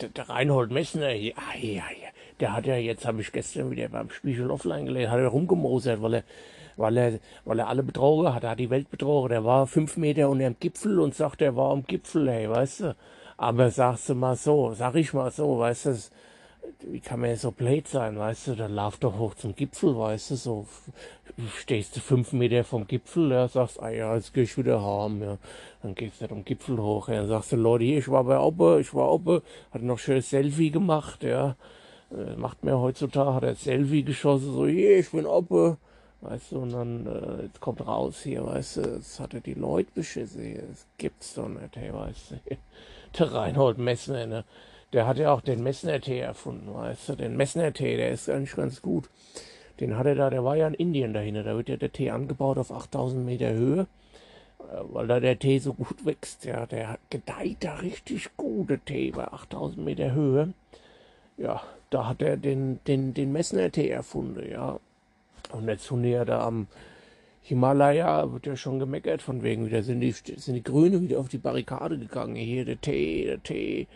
der Reinhold Messner, hier, ah, ja, ja, der hat ja, jetzt habe ich gestern wieder beim Spiegel offline gelesen, hat er rumgemosert, weil er, weil er, weil er alle betrogen hat, er hat die Welt betrogen. Der war fünf Meter unter dem Gipfel und sagt, er war am Gipfel, hey, weißt du. Aber sagst du mal so, sag ich mal so, weißt du, wie kann man ja so blöd sein, weißt du, dann lauf doch hoch zum Gipfel, weißt du, so stehst du fünf Meter vom Gipfel, ja, sagst, ah ja, jetzt geh ich wieder heim, ja, dann gehst du nicht um Gipfel hoch, ja, dann sagst du, Leute, hier, ich war bei Oppe, ich war Oppe, hat noch schön Selfie gemacht, ja, äh, macht mir heutzutage, hat er Selfie geschossen, so, hier, ich bin Oppe, weißt du, und dann, äh, jetzt kommt raus hier, weißt du, jetzt hat er die Leute beschissen, hier, das gibt's doch nicht, hey, weißt du, der Reinhold Messner, ne, der hat ja auch den Messner-Tee erfunden, weißt du, den Messner-Tee, der ist eigentlich ganz gut. Den hat er da, der war ja in Indien dahinter, da wird ja der Tee angebaut auf 8000 Meter Höhe, äh, weil da der Tee so gut wächst, ja, der gedeiht da richtig gute Tee bei 8000 Meter Höhe. Ja, da hat er den, den, den Messner-Tee erfunden, ja. Und jetzt sind ja da am Himalaya, wird ja schon gemeckert von wegen, wieder sind die, sind die Grüne wieder auf die Barrikade gegangen. Hier der Tee, der Tee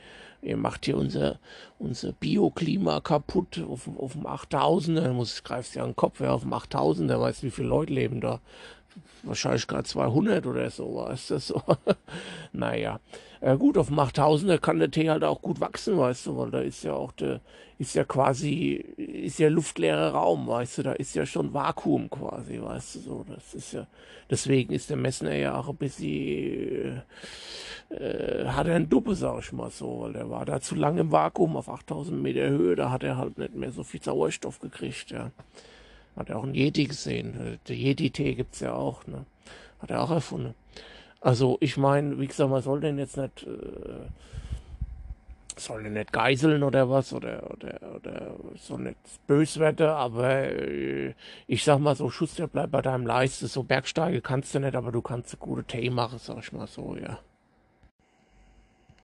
ihr macht hier unser, unser Bioklima kaputt auf, auf dem 8000er, muss ich greifst ja an den Kopf, ja, auf dem 8000er, weißt wie viele Leute leben da? Wahrscheinlich gerade 200 oder so, weißt du, so. naja. Äh, gut, auf dem 8000er kann der Tee halt auch gut wachsen, weißt du, weil da ist ja auch der, ist ja quasi, ist ja luftleerer Raum, weißt du, da ist ja schon Vakuum quasi, weißt du, so, das ist ja, deswegen ist der Messner ja auch ein bisschen, äh, hat er einen Duppe, sag ich mal so, weil der war da zu lange im Vakuum auf 8000 Meter Höhe, da hat er halt nicht mehr so viel Sauerstoff gekriegt, ja. Hat er auch einen Yeti gesehen, der Yeti-Tee gibt's ja auch, ne, hat er auch erfunden. Also ich meine, wie gesagt, man soll den jetzt nicht, äh, soll den nicht geiseln oder was oder oder oder so nicht bös aber äh, ich sag mal so, Schuster, bleib bei deinem Leiste, so Bergsteige kannst du nicht, aber du kannst gute Tee machen, sag ich mal so, ja.